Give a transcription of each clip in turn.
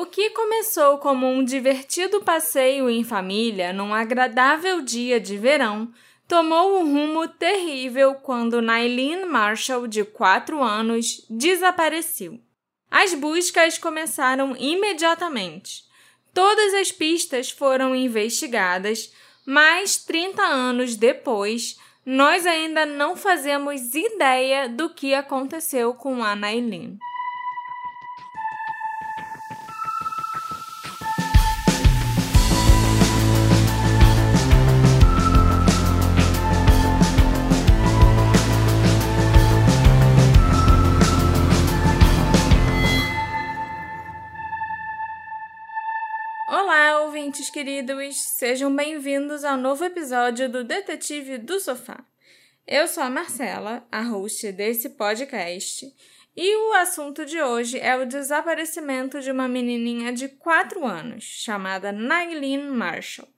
O que começou como um divertido passeio em família num agradável dia de verão tomou um rumo terrível quando Nailene Marshall, de 4 anos, desapareceu. As buscas começaram imediatamente. Todas as pistas foram investigadas, mas 30 anos depois, nós ainda não fazemos ideia do que aconteceu com a Nailene. Ouvintes queridos! Sejam bem-vindos ao novo episódio do Detetive do Sofá. Eu sou a Marcela, a host desse podcast, e o assunto de hoje é o desaparecimento de uma menininha de 4 anos, chamada Nailene Marshall.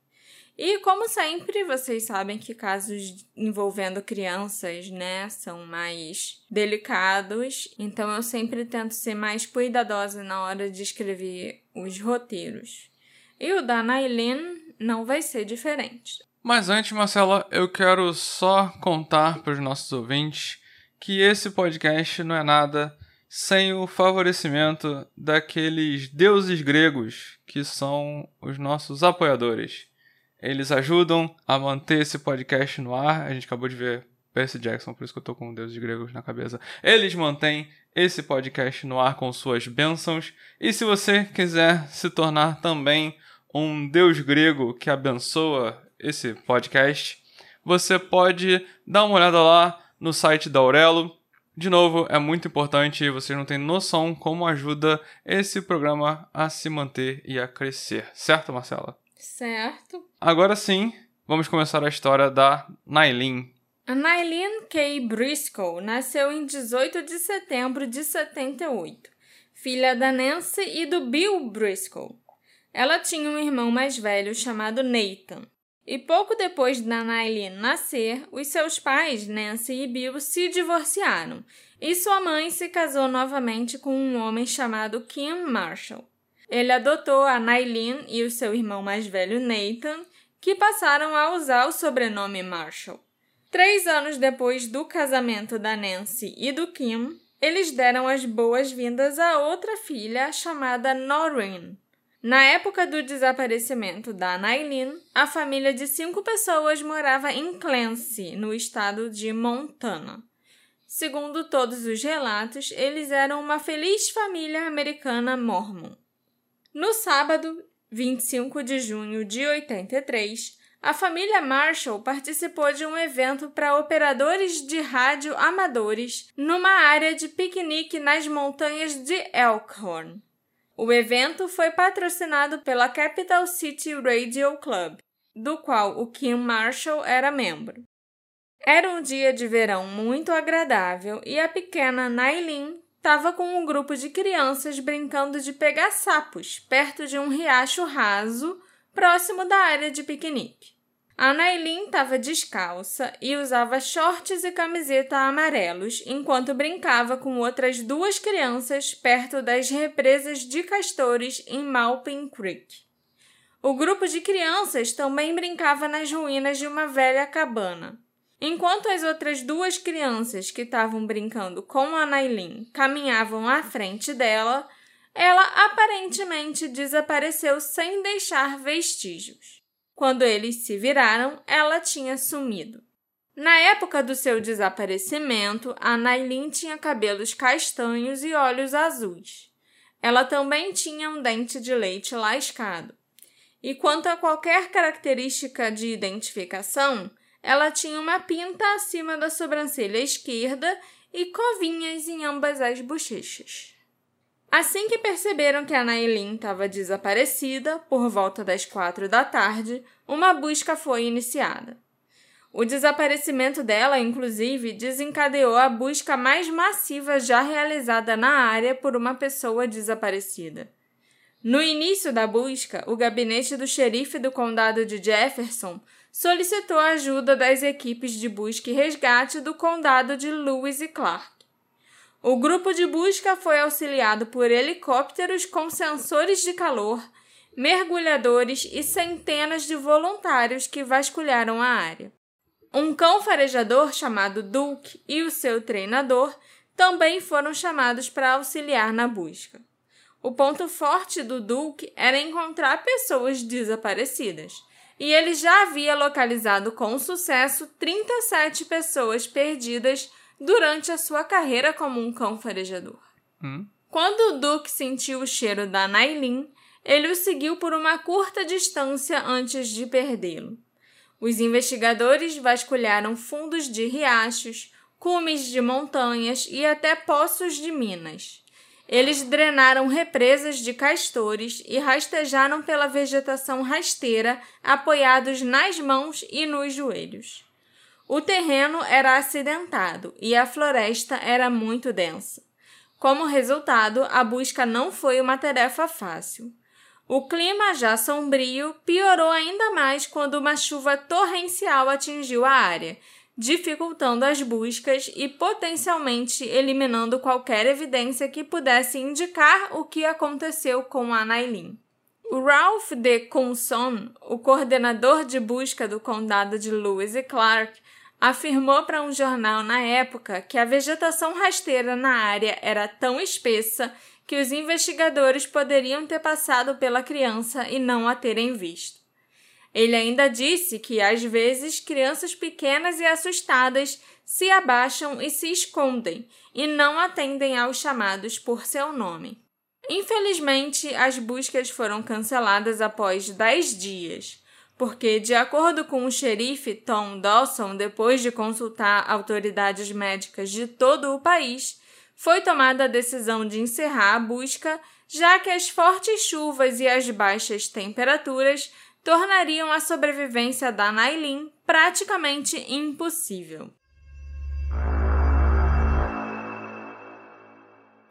E como sempre, vocês sabem que casos envolvendo crianças, né, são mais delicados, então eu sempre tento ser mais cuidadosa na hora de escrever os roteiros. E o da Nailene não vai ser diferente. Mas antes, Marcela, eu quero só contar para os nossos ouvintes que esse podcast não é nada sem o favorecimento daqueles deuses gregos que são os nossos apoiadores. Eles ajudam a manter esse podcast no ar. A gente acabou de ver Percy Jackson, por isso que eu tô com deuses gregos na cabeça. Eles mantêm esse podcast no ar com suas bênçãos. E se você quiser se tornar também um deus grego que abençoa esse podcast, você pode dar uma olhada lá no site da Aurelo. De novo, é muito importante, vocês não têm noção como ajuda esse programa a se manter e a crescer. Certo, Marcela? Certo. Agora sim, vamos começar a história da Nailin. A Nailin Kay Briscoe nasceu em 18 de setembro de 78, filha da Nancy e do Bill Briscoe. Ela tinha um irmão mais velho chamado Nathan. E pouco depois da Nailene nascer, os seus pais, Nancy e Bill, se divorciaram e sua mãe se casou novamente com um homem chamado Kim Marshall. Ele adotou a Nailene e o seu irmão mais velho Nathan, que passaram a usar o sobrenome Marshall. Três anos depois do casamento da Nancy e do Kim, eles deram as boas-vindas a outra filha chamada Noreen. Na época do desaparecimento da Nailin, a família de cinco pessoas morava em Clancy, no estado de Montana. Segundo todos os relatos, eles eram uma feliz família americana mormon. No sábado, 25 de junho de 83, a família Marshall participou de um evento para operadores de rádio amadores numa área de piquenique nas montanhas de Elkhorn. O evento foi patrocinado pela Capital City Radio Club, do qual o Kim Marshall era membro. Era um dia de verão muito agradável e a pequena Nailin estava com um grupo de crianças brincando de pegar sapos perto de um riacho raso próximo da área de piquenique. A Nailin estava descalça e usava shorts e camiseta amarelos enquanto brincava com outras duas crianças perto das represas de castores em Malpin Creek. O grupo de crianças também brincava nas ruínas de uma velha cabana. Enquanto as outras duas crianças que estavam brincando com a Nailin caminhavam à frente dela, ela aparentemente desapareceu sem deixar vestígios. Quando eles se viraram, ela tinha sumido. Na época do seu desaparecimento, a Nailin tinha cabelos castanhos e olhos azuis. Ela também tinha um dente de leite lascado. E quanto a qualquer característica de identificação, ela tinha uma pinta acima da sobrancelha esquerda e covinhas em ambas as bochechas. Assim que perceberam que a Nailin estava desaparecida, por volta das quatro da tarde, uma busca foi iniciada. O desaparecimento dela, inclusive, desencadeou a busca mais massiva já realizada na área por uma pessoa desaparecida. No início da busca, o gabinete do xerife do condado de Jefferson solicitou a ajuda das equipes de busca e resgate do condado de Lewis e Clark. O grupo de busca foi auxiliado por helicópteros com sensores de calor, mergulhadores e centenas de voluntários que vasculharam a área. Um cão farejador chamado Duke e o seu treinador também foram chamados para auxiliar na busca. O ponto forte do Duke era encontrar pessoas desaparecidas, e ele já havia localizado com sucesso 37 pessoas perdidas durante a sua carreira como um cão farejador. Hum? Quando o Duke sentiu o cheiro da Nailin, ele o seguiu por uma curta distância antes de perdê-lo. Os investigadores vasculharam fundos de riachos, cumes de montanhas e até poços de minas. Eles drenaram represas de castores e rastejaram pela vegetação rasteira, apoiados nas mãos e nos joelhos. O terreno era acidentado e a floresta era muito densa. Como resultado, a busca não foi uma tarefa fácil. O clima, já sombrio, piorou ainda mais quando uma chuva torrencial atingiu a área, dificultando as buscas e potencialmente eliminando qualquer evidência que pudesse indicar o que aconteceu com a Nailin. O Ralph de Coulson, o coordenador de busca do condado de Lewis e Clark, afirmou para um jornal na época que a vegetação rasteira na área era tão espessa que os investigadores poderiam ter passado pela criança e não a terem visto. Ele ainda disse que, às vezes, crianças pequenas e assustadas se abaixam e se escondem e não atendem aos chamados por seu nome. Infelizmente, as buscas foram canceladas após dez dias porque, de acordo com o xerife Tom Dawson, depois de consultar autoridades médicas de todo o país, foi tomada a decisão de encerrar a busca, já que as fortes chuvas e as baixas temperaturas tornariam a sobrevivência da Nailin praticamente impossível.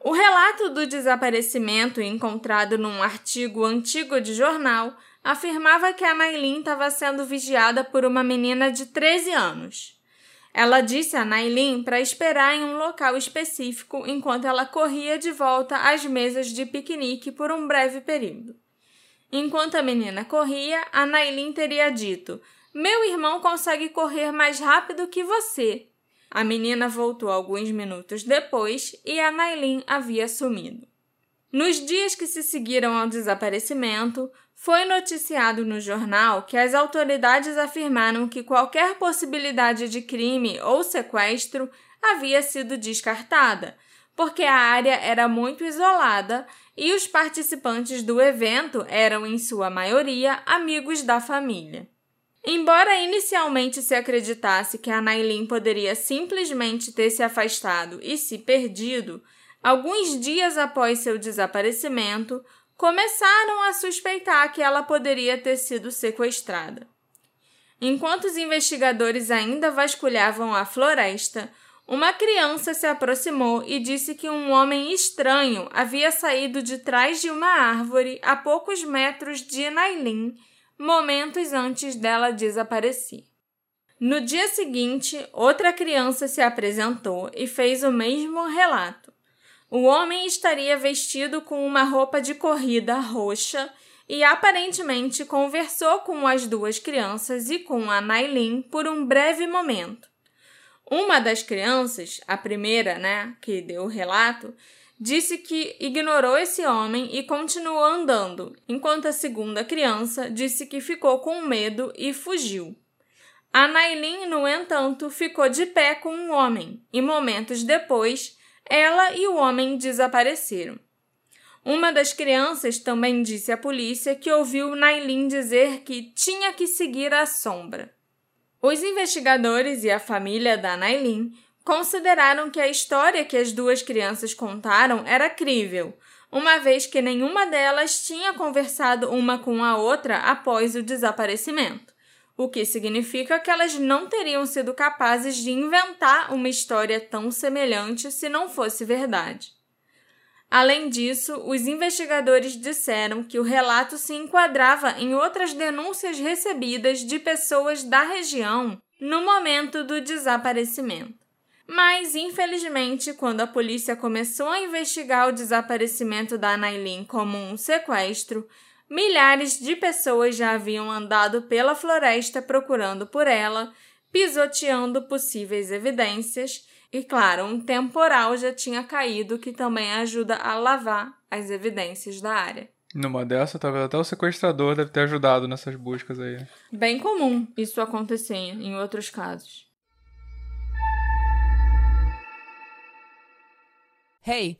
O relato do desaparecimento encontrado num artigo antigo de jornal afirmava que a Nailin estava sendo vigiada por uma menina de 13 anos. Ela disse a Nailin para esperar em um local específico enquanto ela corria de volta às mesas de piquenique por um breve período. Enquanto a menina corria, a Nailin teria dito: Meu irmão consegue correr mais rápido que você. A menina voltou alguns minutos depois e a Nailin havia sumido. Nos dias que se seguiram ao desaparecimento, foi noticiado no jornal que as autoridades afirmaram que qualquer possibilidade de crime ou sequestro havia sido descartada, porque a área era muito isolada e os participantes do evento eram, em sua maioria, amigos da família. Embora inicialmente se acreditasse que a Nailin poderia simplesmente ter se afastado e se perdido, alguns dias após seu desaparecimento, começaram a suspeitar que ela poderia ter sido sequestrada. Enquanto os investigadores ainda vasculhavam a floresta, uma criança se aproximou e disse que um homem estranho havia saído de trás de uma árvore a poucos metros de Nailin, momentos antes dela desaparecer. No dia seguinte, outra criança se apresentou e fez o mesmo relato. O homem estaria vestido com uma roupa de corrida roxa e aparentemente conversou com as duas crianças e com a Nailin por um breve momento. Uma das crianças, a primeira, né, que deu o relato, disse que ignorou esse homem e continuou andando, enquanto a segunda criança disse que ficou com medo e fugiu. A Nailin, no entanto, ficou de pé com um homem e momentos depois ela e o homem desapareceram. Uma das crianças também disse à polícia que ouviu Nailin dizer que tinha que seguir a sombra. Os investigadores e a família da Nailin consideraram que a história que as duas crianças contaram era crível, uma vez que nenhuma delas tinha conversado uma com a outra após o desaparecimento o que significa que elas não teriam sido capazes de inventar uma história tão semelhante se não fosse verdade. Além disso, os investigadores disseram que o relato se enquadrava em outras denúncias recebidas de pessoas da região no momento do desaparecimento. Mas, infelizmente, quando a polícia começou a investigar o desaparecimento da Nailin como um sequestro, milhares de pessoas já haviam andado pela floresta procurando por ela, pisoteando possíveis evidências, e claro, um temporal já tinha caído que também ajuda a lavar as evidências da área. Numa dessa, talvez até o sequestrador deve ter ajudado nessas buscas aí. Bem comum isso acontecer em outros casos. Hey,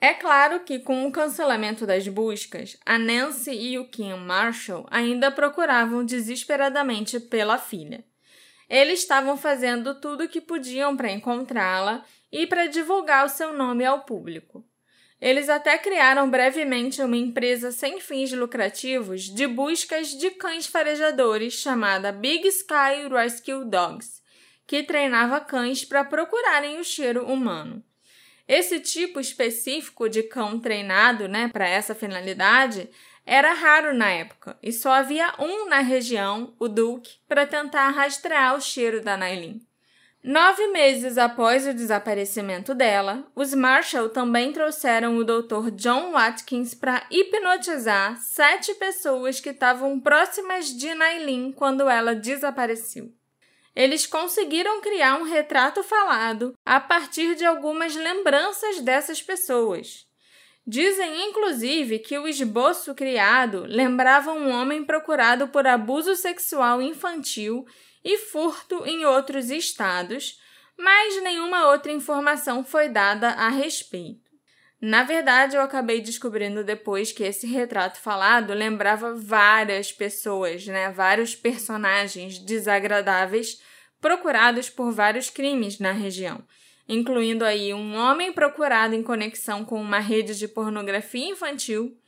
É claro que, com o cancelamento das buscas, a Nancy e o Kim Marshall ainda procuravam desesperadamente pela filha. Eles estavam fazendo tudo o que podiam para encontrá-la e para divulgar o seu nome ao público. Eles até criaram brevemente uma empresa sem fins lucrativos de buscas de cães farejadores chamada Big Sky Rescue Dogs, que treinava cães para procurarem o cheiro humano. Esse tipo específico de cão treinado, né, para essa finalidade, era raro na época e só havia um na região, o Duke, para tentar rastrear o cheiro da Nailin. Nove meses após o desaparecimento dela, os Marshall também trouxeram o Dr. John Watkins para hipnotizar sete pessoas que estavam próximas de Nailin quando ela desapareceu eles conseguiram criar um retrato falado a partir de algumas lembranças dessas pessoas. Dizem, inclusive, que o esboço criado lembrava um homem procurado por abuso sexual infantil e furto em outros estados, mas nenhuma outra informação foi dada a respeito. Na verdade, eu acabei descobrindo depois que esse retrato falado lembrava várias pessoas, né? Vários personagens desagradáveis procurados por vários crimes na região, incluindo aí um homem procurado em conexão com uma rede de pornografia infantil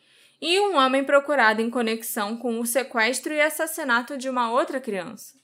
e um homem procurado em conexão com o sequestro e assassinato de uma outra criança.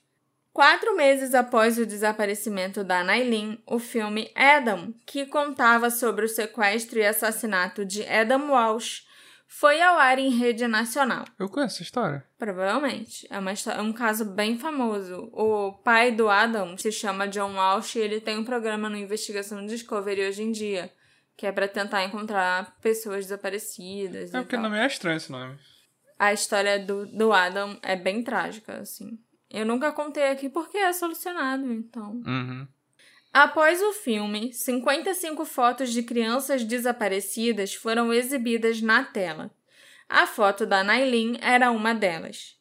Quatro meses após o desaparecimento da Nailin, o filme Adam, que contava sobre o sequestro e assassinato de Adam Walsh, foi ao ar em rede nacional. Eu conheço essa história. Provavelmente. É, uma, é um caso bem famoso. O pai do Adam se chama John Walsh e ele tem um programa no Investigação Discovery hoje em dia, que é para tentar encontrar pessoas desaparecidas. É porque não me é estranho esse nome. A história do, do Adam é bem trágica, assim. Eu nunca contei aqui porque é solucionado, então. Uhum. Após o filme, 55 fotos de crianças desaparecidas foram exibidas na tela. A foto da Nailin era uma delas.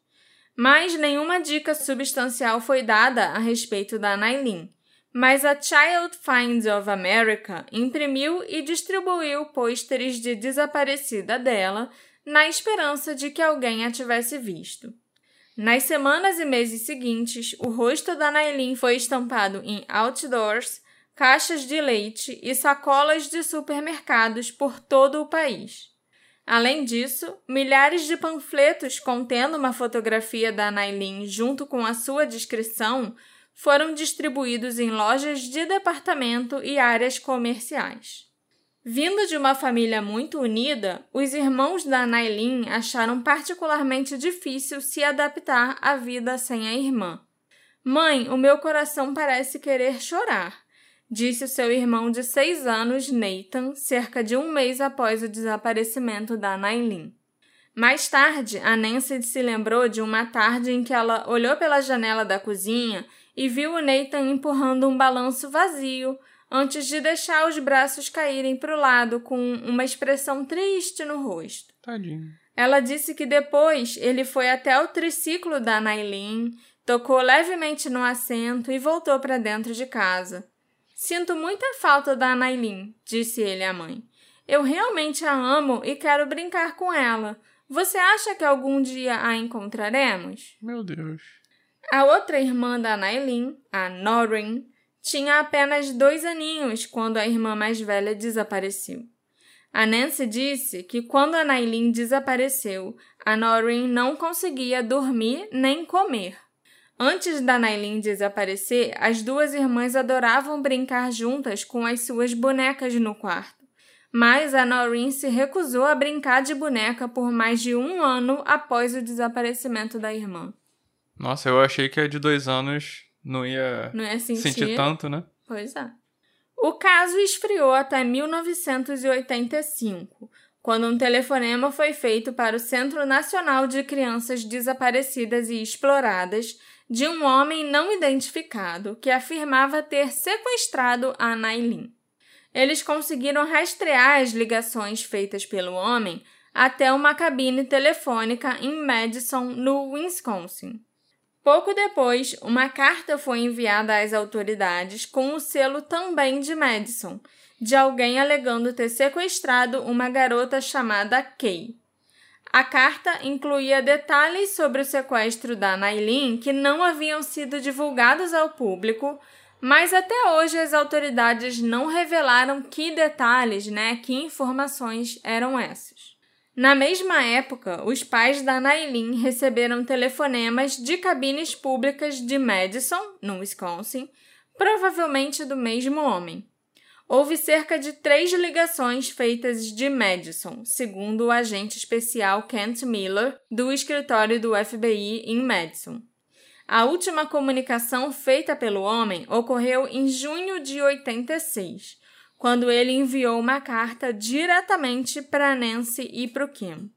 Mas nenhuma dica substancial foi dada a respeito da Nailin. Mas a Child Finds of America imprimiu e distribuiu pôsteres de desaparecida dela, na esperança de que alguém a tivesse visto. Nas semanas e meses seguintes, o rosto da Nailin foi estampado em outdoors, caixas de leite e sacolas de supermercados por todo o país. Além disso, milhares de panfletos contendo uma fotografia da Nailin junto com a sua descrição foram distribuídos em lojas de departamento e áreas comerciais. Vindo de uma família muito unida, os irmãos da Nailin acharam particularmente difícil se adaptar à vida sem a irmã. Mãe, o meu coração parece querer chorar, disse seu irmão de seis anos, Nathan, cerca de um mês após o desaparecimento da Nailin. Mais tarde, a Nancy se lembrou de uma tarde em que ela olhou pela janela da cozinha e viu o Nathan empurrando um balanço vazio antes de deixar os braços caírem para o lado com uma expressão triste no rosto. Tadinho. Ela disse que depois ele foi até o triciclo da Nailin, tocou levemente no assento e voltou para dentro de casa. Sinto muita falta da Nailin, disse ele à mãe. Eu realmente a amo e quero brincar com ela. Você acha que algum dia a encontraremos? Meu Deus. A outra irmã da Nailin, a Norrin, tinha apenas dois aninhos quando a irmã mais velha desapareceu. A Nancy disse que quando a Nailin desapareceu, a Noreen não conseguia dormir nem comer. Antes da Nailin desaparecer, as duas irmãs adoravam brincar juntas com as suas bonecas no quarto. Mas a Noreen se recusou a brincar de boneca por mais de um ano após o desaparecimento da irmã. Nossa, eu achei que a de dois anos não ia, Não é sentir? sentir tanto, né? Pois é. O caso esfriou até 1985, quando um telefonema foi feito para o Centro Nacional de Crianças Desaparecidas e Exploradas de um homem não identificado que afirmava ter sequestrado a Nailin. Eles conseguiram rastrear as ligações feitas pelo homem até uma cabine telefônica em Madison, no Wisconsin. Pouco depois, uma carta foi enviada às autoridades com o selo também de Madison, de alguém alegando ter sequestrado uma garota chamada Kay. A carta incluía detalhes sobre o sequestro da Nailin que não haviam sido divulgados ao público, mas até hoje as autoridades não revelaram que detalhes, né, que informações eram essas. Na mesma época, os pais da Nailin receberam telefonemas de cabines públicas de Madison, no Wisconsin, provavelmente do mesmo homem. Houve cerca de três ligações feitas de Madison, segundo o agente especial Kent Miller, do escritório do FBI em Madison. A última comunicação feita pelo homem ocorreu em junho de 86, quando ele enviou uma carta diretamente para Nancy e para o Kim.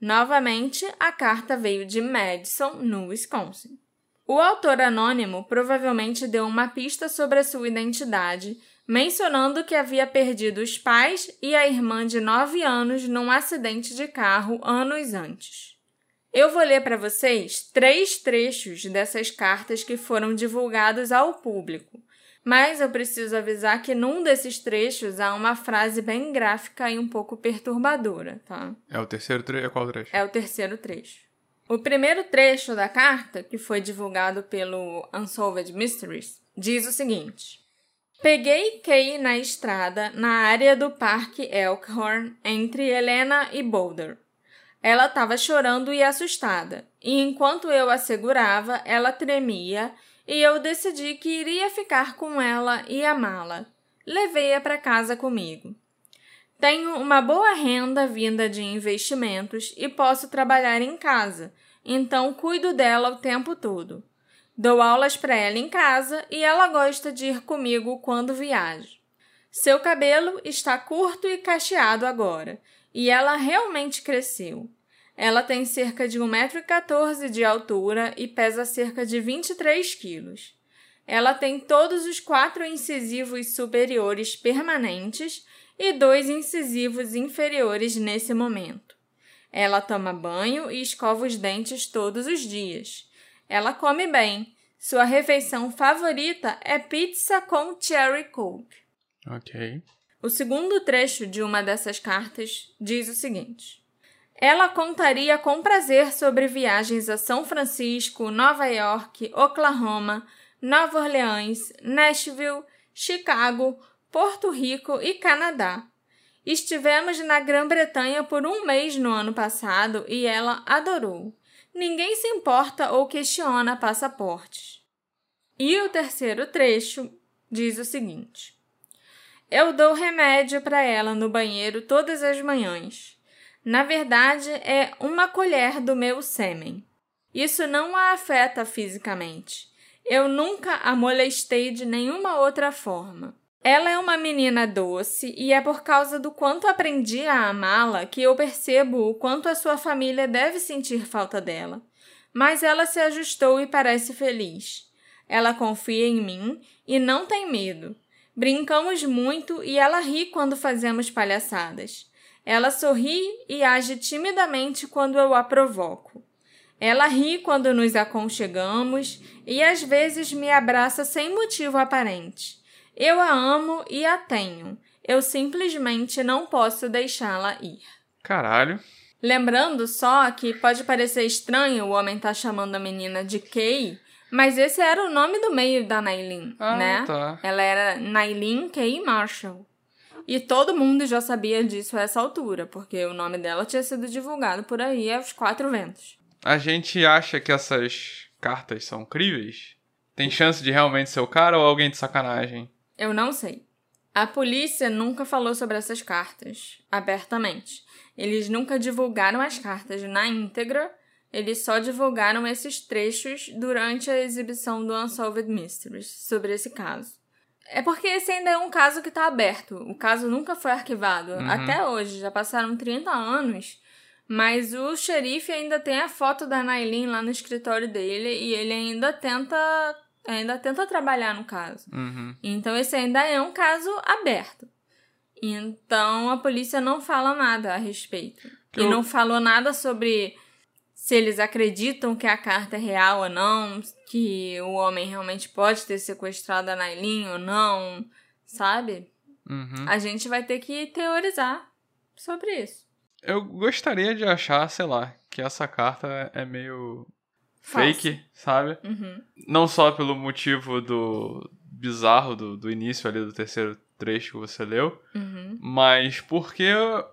Novamente, a carta veio de Madison, no Wisconsin. O autor anônimo provavelmente deu uma pista sobre a sua identidade mencionando que havia perdido os pais e a irmã de 9 anos num acidente de carro anos antes. Eu vou ler para vocês três trechos dessas cartas que foram divulgados ao público, mas eu preciso avisar que num desses trechos há uma frase bem gráfica e um pouco perturbadora, tá? É o terceiro trecho? É qual trecho? É o terceiro trecho. O primeiro trecho da carta, que foi divulgado pelo Unsolved Mysteries, diz o seguinte: Peguei Kay na estrada na área do Parque Elkhorn, entre Helena e Boulder. Ela estava chorando e assustada, e enquanto eu a segurava, ela tremia, e eu decidi que iria ficar com ela e amá-la. Levei-a para casa comigo. Tenho uma boa renda vinda de investimentos e posso trabalhar em casa, então cuido dela o tempo todo. Dou aulas para ela em casa e ela gosta de ir comigo quando viajo. Seu cabelo está curto e cacheado agora, e ela realmente cresceu. Ela tem cerca de 1,14m de altura e pesa cerca de 23 quilos. Ela tem todos os quatro incisivos superiores permanentes e dois incisivos inferiores nesse momento. Ela toma banho e escova os dentes todos os dias. Ela come bem. Sua refeição favorita é pizza com cherry coke. Ok. O segundo trecho de uma dessas cartas diz o seguinte: Ela contaria com prazer sobre viagens a São Francisco, Nova York, Oklahoma, Nova Orleans, Nashville, Chicago, Porto Rico e Canadá. Estivemos na Grã-Bretanha por um mês no ano passado e ela adorou. Ninguém se importa ou questiona passaportes. E o terceiro trecho diz o seguinte: Eu dou remédio para ela no banheiro todas as manhãs. Na verdade, é uma colher do meu sêmen. Isso não a afeta fisicamente. Eu nunca a molestei de nenhuma outra forma. Ela é uma menina doce e é por causa do quanto aprendi a amá-la que eu percebo o quanto a sua família deve sentir falta dela. Mas ela se ajustou e parece feliz. Ela confia em mim e não tem medo. Brincamos muito e ela ri quando fazemos palhaçadas. Ela sorri e age timidamente quando eu a provoco. Ela ri quando nos aconchegamos e às vezes me abraça sem motivo aparente. Eu a amo e a tenho. Eu simplesmente não posso deixá-la ir. Caralho. Lembrando só que pode parecer estranho o homem estar tá chamando a menina de Kay, Mas esse era o nome do meio da Nailin, Ah, né? tá. Ela era Nailin Kay Marshall. E todo mundo já sabia disso a essa altura, porque o nome dela tinha sido divulgado por aí aos quatro ventos. A gente acha que essas cartas são críveis? Tem chance de realmente ser o cara ou alguém de sacanagem? Eu não sei. A polícia nunca falou sobre essas cartas abertamente. Eles nunca divulgaram as cartas na íntegra, eles só divulgaram esses trechos durante a exibição do Unsolved Mysteries sobre esse caso. É porque esse ainda é um caso que está aberto. O caso nunca foi arquivado. Uhum. Até hoje, já passaram 30 anos. Mas o xerife ainda tem a foto da Nailin lá no escritório dele e ele ainda tenta, ainda tenta trabalhar no caso. Uhum. Então esse ainda é um caso aberto. Então a polícia não fala nada a respeito. Que e eu- não falou nada sobre se eles acreditam que a carta é real ou não, que o homem realmente pode ter sequestrado a Nailin ou não, sabe? Uhum. A gente vai ter que teorizar sobre isso. Eu gostaria de achar, sei lá, que essa carta é meio Falsa. fake, sabe? Uhum. Não só pelo motivo do bizarro do, do início ali do terceiro trecho que você leu, Uhum. mas porque eu,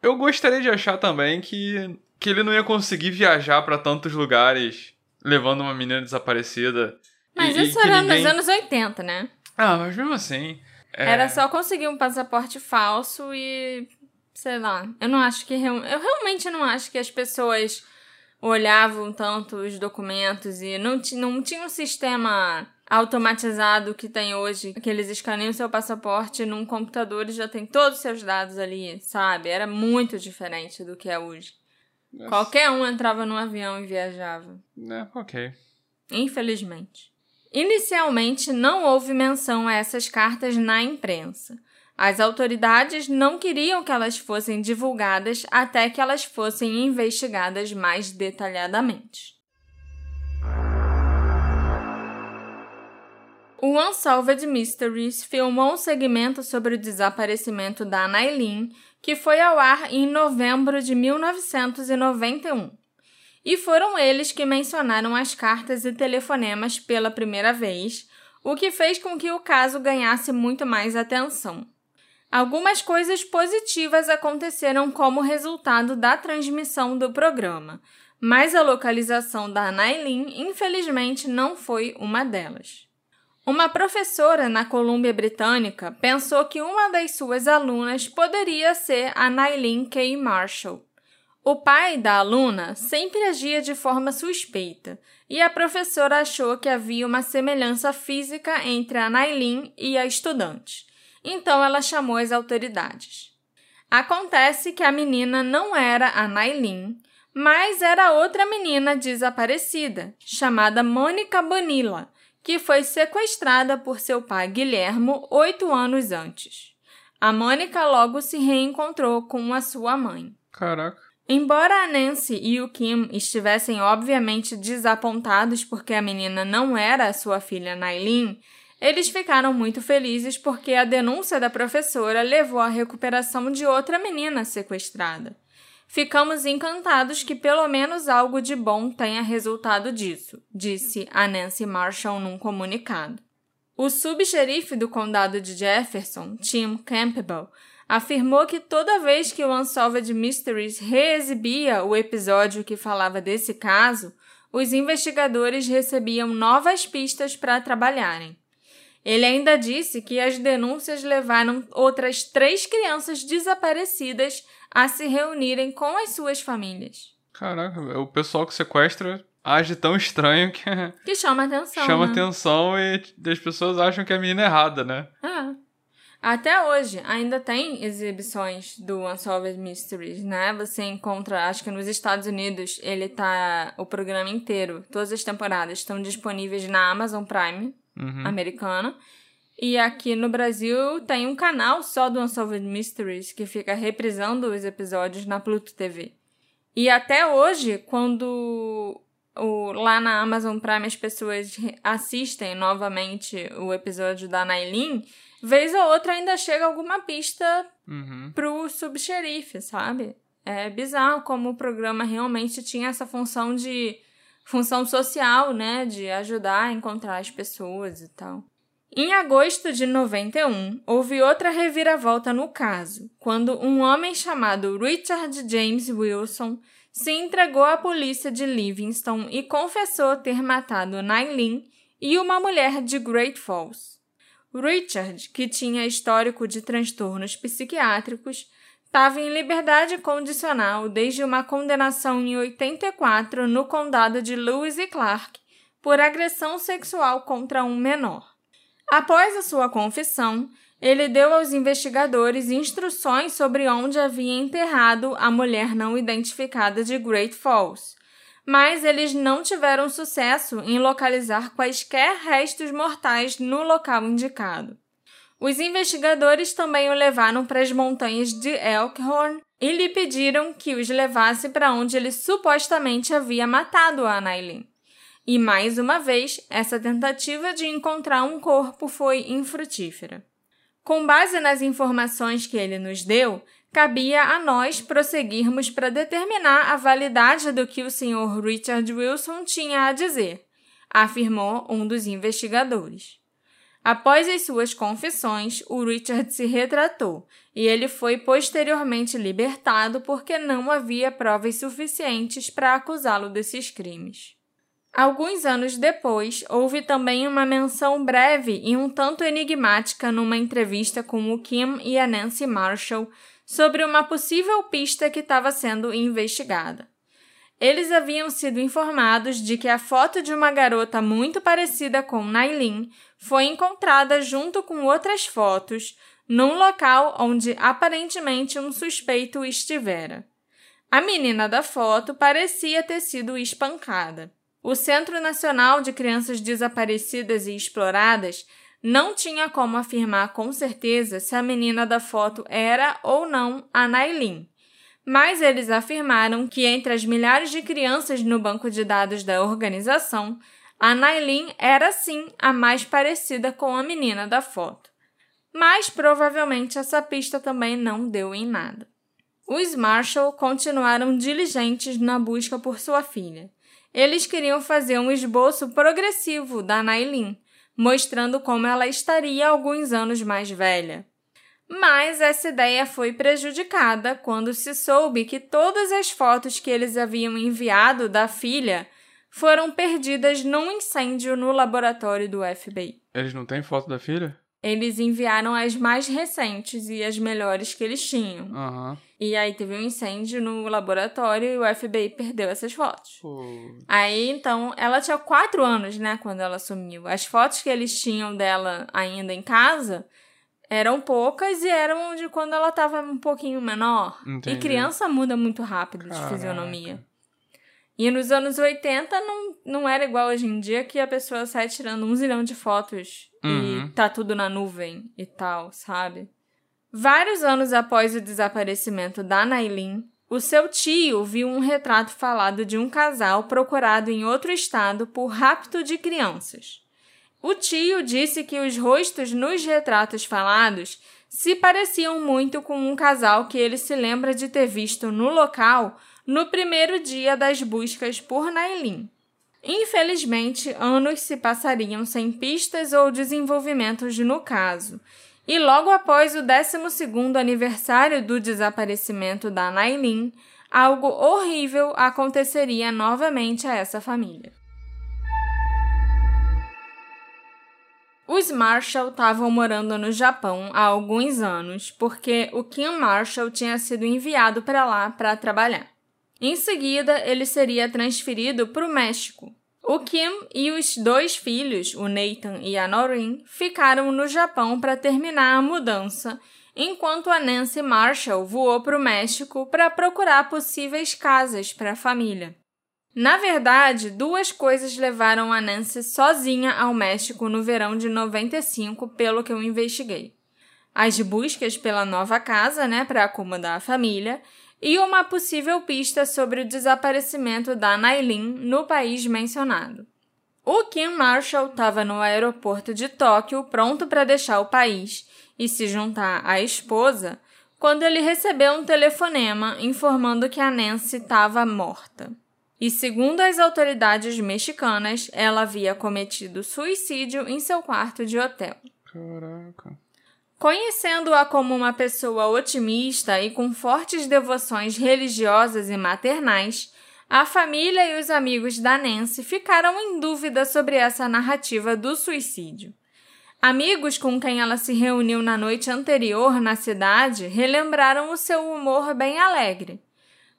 eu gostaria de achar também que, que ele não ia conseguir viajar pra tantos lugares levando uma menina desaparecida. Mas e- e isso que era ninguém- nos anos 80, né? Ah, mas mesmo assim. é- Era só conseguir um passaporte falso e. Sei lá. Eu não acho que. Eu realmente não acho que as pessoas olhavam tanto os documentos e não, não tinha um sistema automatizado que tem hoje, que eles escaneiam seu passaporte num computador e já tem todos os seus dados ali, sabe? Era muito diferente do que é hoje. Qualquer um entrava num avião e viajava. É, ok. Infelizmente. Inicialmente, não houve menção a essas cartas na imprensa. As autoridades não queriam que elas fossem divulgadas até que elas fossem investigadas mais detalhadamente. O Unsolved Mysteries filmou um segmento sobre o desaparecimento da Nailin, que foi ao ar em novembro de 1991. E foram eles que mencionaram as cartas e telefonemas pela primeira vez, o que fez com que o caso ganhasse muito mais atenção. Algumas coisas positivas aconteceram como resultado da transmissão do programa, mas a localização da Nailin, infelizmente, não foi uma delas. Uma professora na Colômbia Britânica pensou que uma das suas alunas poderia ser a Nailin K. Marshall. O pai da aluna sempre agia de forma suspeita, e a professora achou que havia uma semelhança física entre a Nailin e a estudante. Então ela chamou as autoridades. Acontece que a menina não era a Nailin, mas era outra menina desaparecida, chamada Mônica Bonilla, que foi sequestrada por seu pai Guilhermo oito anos antes. A Mônica logo se reencontrou com a sua mãe. Caraca. Embora a Nancy e o Kim estivessem obviamente desapontados porque a menina não era a sua filha Nailin, eles ficaram muito felizes porque a denúncia da professora levou à recuperação de outra menina sequestrada. Ficamos encantados que pelo menos algo de bom tenha resultado disso, disse a Nancy Marshall num comunicado. O subxerife do condado de Jefferson, Tim Campbell, afirmou que toda vez que o Unsolved Mysteries reexibia o episódio que falava desse caso, os investigadores recebiam novas pistas para trabalharem. Ele ainda disse que as denúncias levaram outras três crianças desaparecidas a se reunirem com as suas famílias. Caraca, o pessoal que sequestra age tão estranho que Que chama atenção. chama né? atenção e as pessoas acham que é a menina errada, né? É. Até hoje, ainda tem exibições do Unsolved Mysteries, né? Você encontra, acho que nos Estados Unidos, ele tá. O programa inteiro, todas as temporadas, estão disponíveis na Amazon Prime Uhum. americana. E aqui no Brasil tem um canal só do Unsolved Mysteries que fica reprisando os episódios na Pluto TV. E até hoje, quando o, lá na Amazon Prime as pessoas assistem novamente o episódio da Nailin, vez ou outra ainda chega alguma pista Uhum. pro subxerife, sabe? É bizarro como o programa realmente tinha essa função de função social, né, de ajudar a encontrar as pessoas e tal. Em agosto de 91, houve outra reviravolta no caso, quando um homem chamado Richard James Wilson se entregou à polícia de Livingston e confessou ter matado Nailin e uma mulher de Great Falls. Richard, que tinha histórico de transtornos psiquiátricos, estava em liberdade condicional desde uma condenação em 84 no condado de Lewis e Clark por agressão sexual contra um menor. Após a sua confissão, ele deu aos investigadores instruções sobre onde havia enterrado a mulher não identificada de Great Falls, mas eles não tiveram sucesso em localizar quaisquer restos mortais no local indicado. Os investigadores também o levaram para as montanhas de Elkhorn e lhe pediram que os levasse para onde ele supostamente havia matado a Nailin. E mais uma vez, essa tentativa de encontrar um corpo foi infrutífera. Com base nas informações que ele nos deu, cabia a nós prosseguirmos para determinar a validade do que o Sr. Richard Wilson tinha a dizer, afirmou um dos investigadores. Após as suas confissões, o Richard se retratou e ele foi posteriormente libertado porque não havia provas suficientes para acusá-lo desses crimes. Alguns anos depois, houve também uma menção breve e um tanto enigmática numa entrevista com o Kim e a Nancy Marshall sobre uma possível pista que estava sendo investigada. Eles haviam sido informados de que a foto de uma garota muito parecida com Nailin foi encontrada junto com outras fotos num local onde aparentemente um suspeito estivera. A menina da foto parecia ter sido espancada. O Centro Nacional de Crianças Desaparecidas e Exploradas não tinha como afirmar com certeza se a menina da foto era ou não a Nailin mas eles afirmaram que entre as milhares de crianças no banco de dados da organização, a Nailin era sim a mais parecida com a menina da foto. Mas provavelmente essa pista também não deu em nada. Os Marshall continuaram diligentes na busca por sua filha. Eles queriam fazer um esboço progressivo da Nailin, mostrando como ela estaria alguns anos mais velha. Mas essa ideia foi prejudicada quando se soube que todas as fotos que eles haviam enviado da filha foram perdidas num incêndio no laboratório do FBI. Eles não têm foto da filha? Eles enviaram as mais recentes e as melhores que eles tinham. Aham. E aí teve um incêndio no laboratório e o FBI perdeu essas fotos. Pô. Aí, então, ela tinha quatro anos, né, quando ela sumiu. As fotos que eles tinham dela ainda em casa eram poucas e eram de quando ela estava um pouquinho menor. Entendi. E criança muda muito rápido de Caraca. fisionomia. E nos anos 80 não, não era igual hoje em dia que a pessoa sai tirando um zilhão de fotos Uhum. e tá tudo na nuvem e tal, sabe? Vários anos após o desaparecimento da Nailin, o seu tio viu um retrato falado de um casal procurado em outro estado por rapto de crianças. O tio disse que os rostos nos retratos falados se pareciam muito com um casal que ele se lembra de ter visto no local no primeiro dia das buscas por Nailin. Infelizmente, anos se passariam sem pistas ou desenvolvimentos no caso, e logo após o 12º aniversário do desaparecimento da Nailin, algo horrível aconteceria novamente a essa família. Os Marshall estavam morando no Japão há alguns anos porque o Kim Marshall tinha sido enviado para lá para trabalhar. Em seguida, ele seria transferido para o México. O Kim e os dois filhos, o Nathan e a Noreen, ficaram no Japão para terminar a mudança, enquanto a Nancy Marshall voou para o México para procurar possíveis casas para a família. Na verdade, duas coisas levaram a Nancy sozinha ao México no verão de 95, pelo que eu investiguei. As buscas pela nova casa, né, para acomodar a família, e uma possível pista sobre o desaparecimento da Nailin no país mencionado. O Kim Marshall estava no aeroporto de Tóquio pronto para deixar o país e se juntar à esposa quando ele recebeu um telefonema informando que a Nancy estava morta. E, segundo as autoridades mexicanas, ela havia cometido suicídio em seu quarto de hotel. Caraca. Conhecendo-a como uma pessoa otimista e com fortes devoções religiosas e maternais, a família e os amigos da Nancy ficaram em dúvida sobre essa narrativa do suicídio. Amigos com quem ela se reuniu na noite anterior na cidade relembraram o seu humor bem alegre.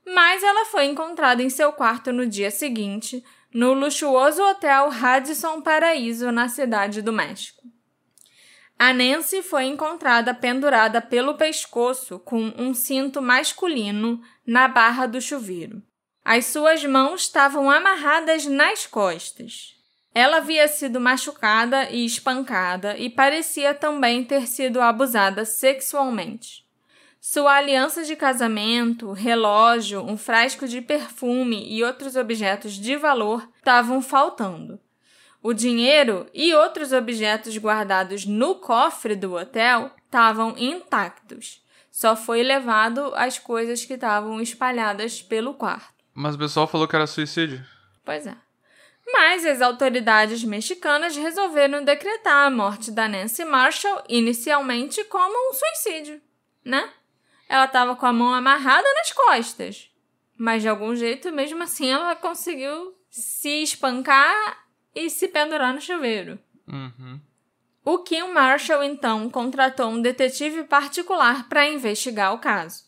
Mas ela foi encontrada em seu quarto no dia seguinte, no luxuoso hotel Radisson Paraíso, na cidade do México. A Nancy foi encontrada pendurada pelo pescoço com um cinto masculino na barra do chuveiro. As suas mãos estavam amarradas nas costas. Ela havia sido machucada e espancada e parecia também ter sido abusada sexualmente. Sua aliança de casamento, relógio, um frasco de perfume e outros objetos de valor estavam faltando. O dinheiro e outros objetos guardados no cofre do hotel estavam intactos. Só foi levado as coisas que estavam espalhadas pelo quarto. Mas o pessoal falou que era suicídio. Pois é. Mas as autoridades mexicanas resolveram decretar a morte da Nancy Marshall inicialmente como um suicídio, né? Ela estava com a mão amarrada nas costas, mas de algum jeito, mesmo assim, ela conseguiu se espancar e se pendurar no chuveiro. Uhum. O Kim Marshall então contratou um detetive particular para investigar o caso.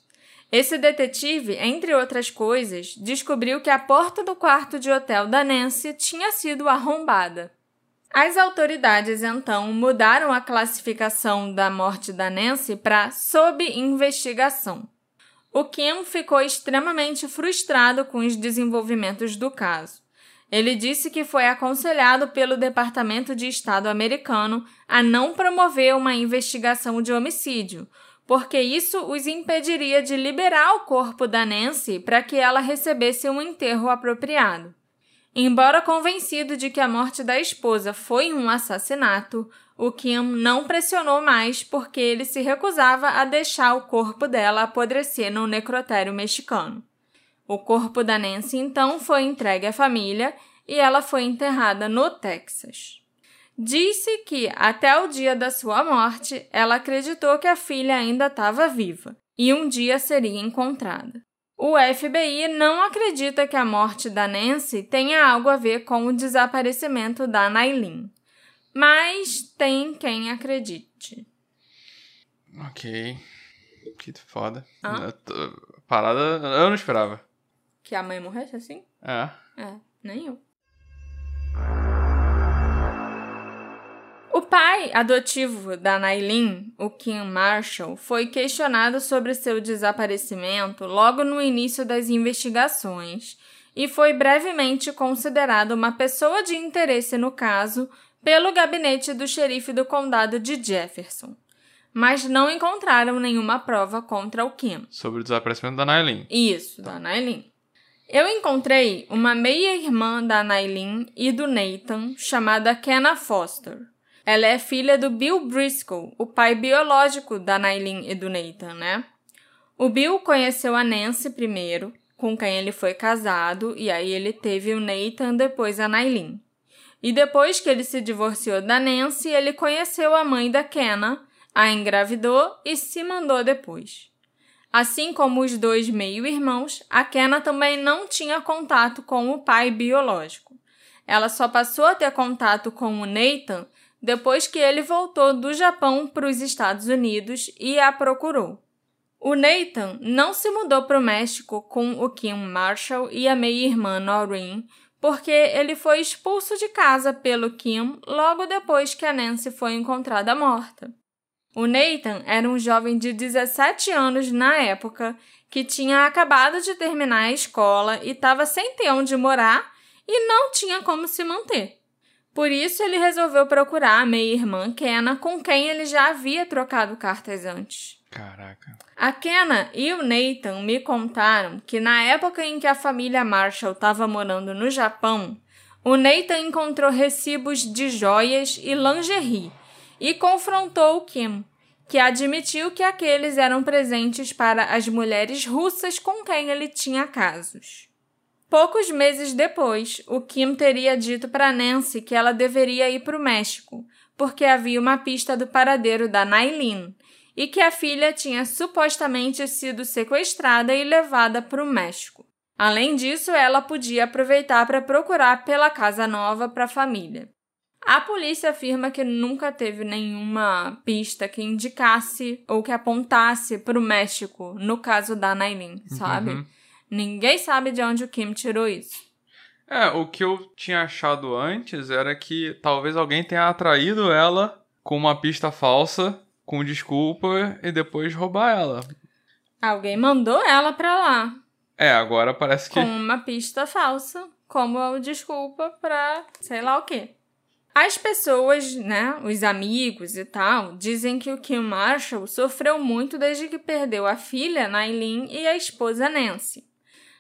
Esse detetive, entre outras coisas, descobriu que a porta do quarto de hotel da Nancy tinha sido arrombada. As autoridades então mudaram a classificação da morte da Nancy para sob investigação. O Kim ficou extremamente frustrado com os desenvolvimentos do caso. Ele disse que foi aconselhado pelo Departamento de Estado americano a não promover uma investigação de homicídio, porque isso os impediria de liberar o corpo da Nancy para que ela recebesse um enterro apropriado. Embora convencido de que a morte da esposa foi um assassinato, o Kim não pressionou mais porque ele se recusava a deixar o corpo dela apodrecer no necrotério mexicano. O corpo da Nancy então foi entregue à família e ela foi enterrada no Texas. Disse que, até o dia da sua morte, ela acreditou que a filha ainda estava viva e um dia seria encontrada. O FBI não acredita que a morte da Nancy tenha algo a ver com o desaparecimento da Nailin, mas tem quem acredite. Ok. Que foda. Ah. Parada, eu não esperava. Que a mãe morresse assim? É. É, nem eu. O pai adotivo da Nailin, o Kim Marshall, foi questionado sobre seu desaparecimento logo no início das investigações e foi brevemente considerado uma pessoa de interesse no caso pelo gabinete do xerife do condado de Jefferson. Mas não encontraram nenhuma prova contra o Kim. Sobre o desaparecimento da Nailin. Isso, da Nailin. Eu encontrei uma meia-irmã da Nailin e do Nathan chamada Kenna Foster. Ela é filha do Bill Briscoe, o pai biológico da Nailin e do Nathan, né? O Bill conheceu a Nancy primeiro, com quem ele foi casado, e aí ele teve o Nathan, depois a Nailin. E depois que ele se divorciou da Nancy, ele conheceu a mãe da Kenna, a engravidou e se mandou depois. Assim como os dois meio-irmãos, a Kenna também não tinha contato com o pai biológico. Ela só passou a ter contato com o Nathan depois que ele voltou do Japão para os Estados Unidos e a procurou. O Nathan não se mudou para o México com o Kim Marshall e a meia-irmã Noreen, porque ele foi expulso de casa pelo Kim logo depois que a Nancy foi encontrada morta. O Nathan era um jovem de 17 anos na época que tinha acabado de terminar a escola e estava sem ter onde morar e não tinha como se manter. Por isso, ele resolveu procurar a meia-irmã Kenna, com quem ele já havia trocado cartas antes. Caraca. A Kenna e o Nathan me contaram que na época em que a família Marshall estava morando no Japão, o Nathan encontrou recibos de joias e lingerie e confrontou o Kim, que admitiu que aqueles eram presentes para as mulheres russas com quem ele tinha casos. Poucos meses depois, o Kim teria dito para Nancy que ela deveria ir para o México, porque havia uma pista do paradeiro da Nailin e que a filha tinha supostamente sido sequestrada e levada para o México. Além disso, ela podia aproveitar para procurar pela casa nova para a família. A polícia afirma que nunca teve nenhuma pista que indicasse ou que apontasse para o México, no caso da Nailin, sabe? Uhum. Ninguém sabe de onde o Kim tirou isso. É, o que eu tinha achado antes era que talvez alguém tenha atraído ela com uma pista falsa, com desculpa, e depois roubar ela. Alguém mandou ela pra lá É, agora parece que. com uma pista falsa, como desculpa pra sei lá o quê. As pessoas, né, os amigos e tal, dizem que o Kim Marshall sofreu muito desde que perdeu a filha, Nailin, e a esposa Nancy.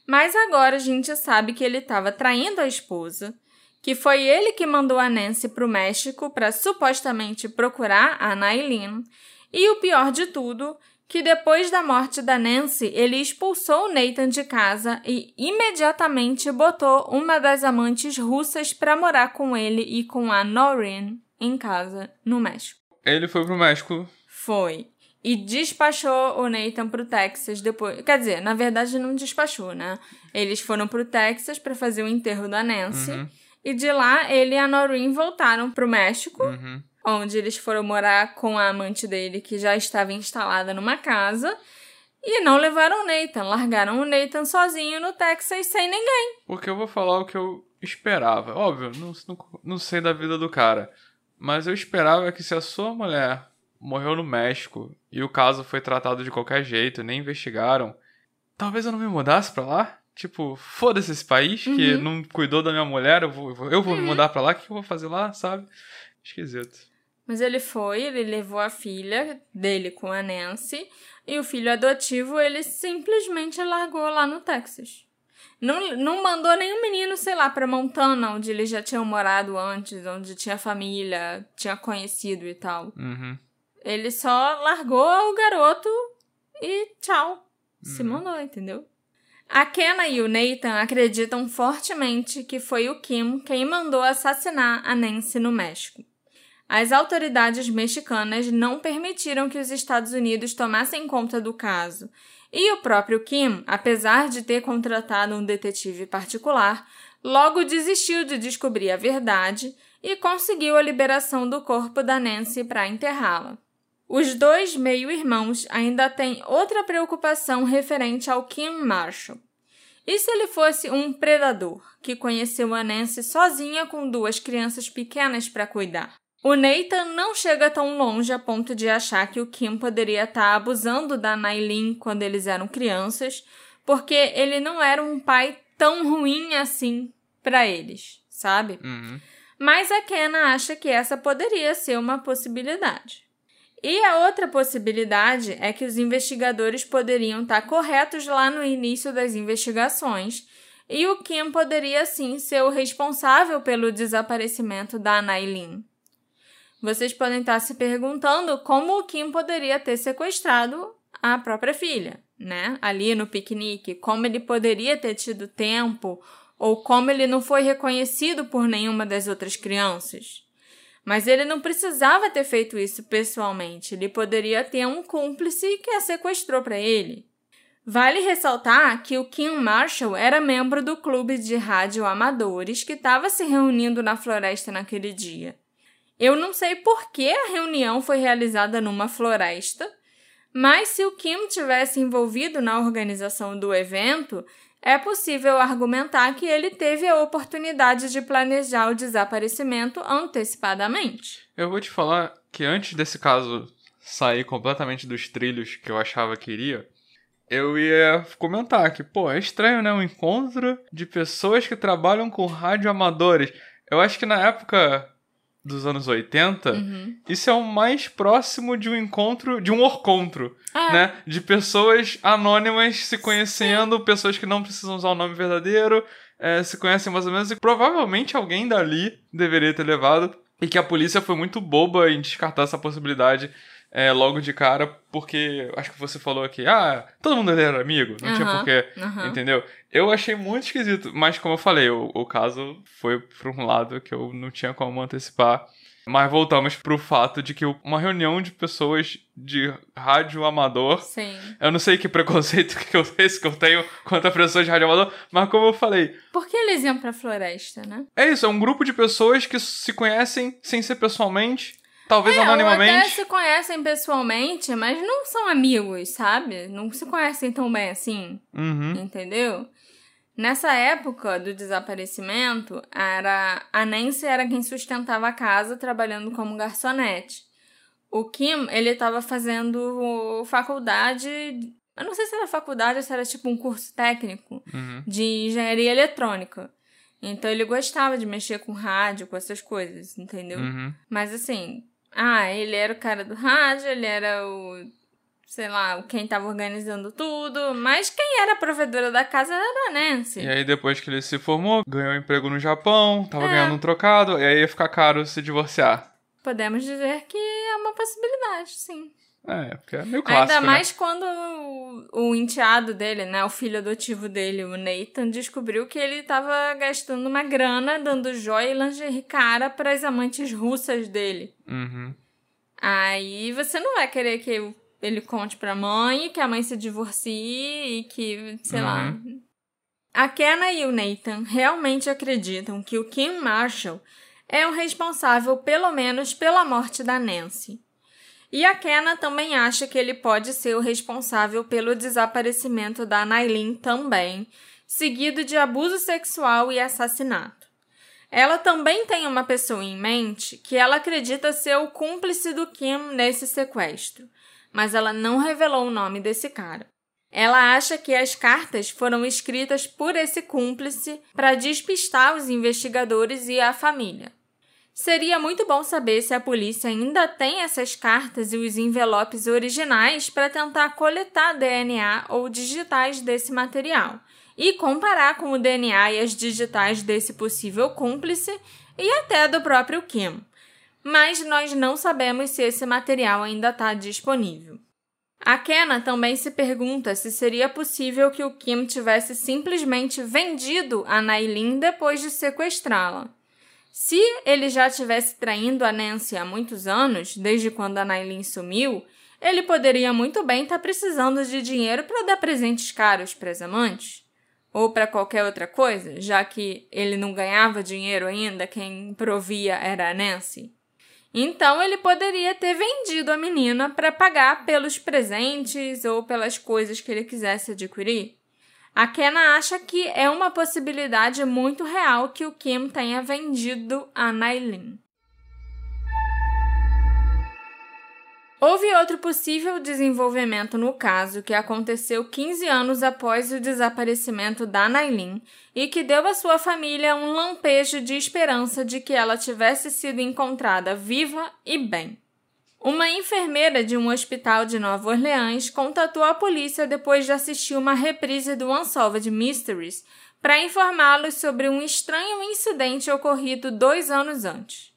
Mas agora a gente sabe que ele estava traindo a esposa, que foi ele que mandou a Nancy para o México para supostamente procurar a Nailin, e o pior de tudo, que depois da morte da Nancy, ele expulsou o Nathan de casa e imediatamente botou uma das amantes russas para morar com ele e com a Noreen em casa no México. Ele foi pro México. Foi. E despachou o Nathan pro Texas depois. Quer dizer, na verdade não despachou, né? Eles foram pro Texas para fazer o enterro da Nancy. Uhum. E de lá, ele e a Noreen voltaram pro México, Uhum. onde eles foram morar com a amante dele, que já estava instalada numa casa. E não levaram o Nathan, largaram o Nathan sozinho no Texas sem ninguém. Porque eu vou falar o que eu esperava. Óbvio, não, não, não sei da vida do cara. Mas eu esperava que se a sua mulher morreu no México e o caso foi tratado de qualquer jeito, nem investigaram, talvez eu não me mudasse pra lá. Tipo, foda-se esse país que Uhum. não cuidou da minha mulher, eu vou, eu vou- me mudar pra lá, o que eu vou fazer lá, sabe? Esquisito. Mas ele foi, ele levou a filha dele com a Nancy e o filho adotivo ele simplesmente largou lá no Texas. Não, não mandou nenhum menino, sei lá, pra Montana, onde eles já tinham morado antes, onde tinha família, tinha conhecido e tal. Uhum. Ele só largou o garoto e tchau. Se mandou, entendeu? A Kenna e o Nathan acreditam fortemente que foi o Kim quem mandou assassinar a Nancy no México. As autoridades mexicanas não permitiram que os Estados Unidos tomassem conta do caso, e o próprio Kim, apesar de ter contratado um detetive particular, logo desistiu de descobrir a verdade e conseguiu a liberação do corpo da Nancy para enterrá-la. Os dois meio-irmãos ainda têm outra preocupação referente ao Kim Marshall. E se ele fosse um predador que conheceu a Nancy sozinha com duas crianças pequenas para cuidar? O Nathan não chega tão longe a ponto de achar que o Kim poderia estar abusando da Nailin quando eles eram crianças, porque ele não era um pai tão ruim assim para eles, sabe? Uhum. Mas a Kenna acha que essa poderia ser uma possibilidade. E a outra possibilidade é que os investigadores poderiam estar corretos lá no início das investigações e o Kim poderia sim ser o responsável pelo desaparecimento da Nailin. Vocês podem estar se perguntando como o Kim poderia ter sequestrado a própria filha, né? Ali no piquenique, como ele poderia ter tido tempo ou como ele não foi reconhecido por nenhuma das outras crianças. Mas ele não precisava ter feito isso pessoalmente, ele poderia ter um cúmplice que a sequestrou para ele. Vale ressaltar que o Kim Marshall era membro do clube de rádio amadores que estava se reunindo na floresta naquele dia. Eu não sei por que a reunião foi realizada numa floresta, mas se o Kim tivesse envolvido na organização do evento, é possível argumentar que ele teve a oportunidade de planejar o desaparecimento antecipadamente. Eu vou te falar que antes desse caso sair completamente dos trilhos que eu achava que iria, eu ia comentar que, pô, é estranho, né? Um encontro de pessoas que trabalham com rádio amadores. Eu acho que na época dos anos 80, Uhum. isso é o mais próximo de um encontro, de um orcontro, É. né? De pessoas anônimas se conhecendo, pessoas que não precisam usar o nome verdadeiro, é, se conhecem mais ou menos, e provavelmente alguém dali deveria ter levado, e que a polícia foi muito boba em descartar essa possibilidade é, logo de cara, porque acho que você falou aqui, ah, todo mundo era amigo, não tinha Aham, porquê, aham. entendeu? Eu achei muito esquisito, mas como eu falei, o, o caso foi pra um lado que eu não tinha como antecipar. Mas voltamos pro fato de que uma reunião de pessoas de rádio amador Sim. eu não sei que preconceito que eu, esse que eu tenho contra pessoas de rádio amador, mas como eu falei, Por que eles iam pra floresta, né? é isso, é um grupo de pessoas que se conhecem sem ser pessoalmente, talvez É, ou até anonimamente. se conhecem pessoalmente, mas não são amigos, sabe? Não se conhecem tão bem assim, Uhum. entendeu? Nessa época do desaparecimento, era a Nancy era quem sustentava a casa trabalhando como garçonete. O Kim, ele estava fazendo faculdade, eu não sei se era faculdade ou se era tipo um curso técnico Uhum. de engenharia eletrônica. Então ele gostava de mexer com rádio, com essas coisas, entendeu? Uhum. Mas assim, ah, ele era o cara do rádio, ele era o, sei lá, quem tava organizando tudo, mas quem era a provedora da casa era a Nancy. E aí, depois que ele se formou, ganhou um emprego no Japão, tava É. ganhando um trocado, e aí ia ficar caro se divorciar. Podemos dizer que é uma possibilidade, sim. É, porque é meio clássico, Ainda né? mais quando o, o enteado dele, né, o filho adotivo dele, o Nathan, descobriu que ele tava gastando uma grana dando joia e lingerie cara para as amantes russas dele. Uhum. Aí você não vai querer que ele conte pra mãe, que a mãe se divorcie e que, sei lá. A Kenna e o Nathan realmente acreditam que o Kim Marshall é o responsável pelo menos pela morte da Nancy. E a Kenna também acha que ele pode ser o responsável pelo desaparecimento da Nailin também, seguido de abuso sexual e assassinato. Ela também tem uma pessoa em mente que ela acredita ser o cúmplice do Kim nesse sequestro, mas ela não revelou o nome desse cara. Ela acha que as cartas foram escritas por esse cúmplice para despistar os investigadores e a família. Seria muito bom saber se a polícia ainda tem essas cartas e os envelopes originais para tentar coletar DNA ou digitais desse material e comparar com o DNA e as digitais desse possível cúmplice e até do próprio Kim. Mas nós não sabemos se esse material ainda está disponível. A Kenna também se pergunta se seria possível que o Kim tivesse simplesmente vendido a Nailin depois de sequestrá-la. Se ele já tivesse traindo a Nancy há muitos anos, desde quando a Nailin sumiu, ele poderia muito bem estar precisando de dinheiro para dar presentes caros para as amantes. Ou para qualquer outra coisa, já que ele não ganhava dinheiro ainda, quem provia era a Nancy. Então ele poderia ter vendido a menina para pagar pelos presentes ou pelas coisas que ele quisesse adquirir. A Kenna acha que é uma possibilidade muito real que o Kim tenha vendido a Nailin. Houve outro possível desenvolvimento no caso que aconteceu 15 anos após o desaparecimento da Nailin e que deu à sua família um lampejo de esperança de que ela tivesse sido encontrada viva e bem. Uma enfermeira de um hospital de Nova Orleans contatou a polícia depois de assistir uma reprise do Unsolved Mysteries para informá-los sobre um estranho incidente ocorrido dois anos antes.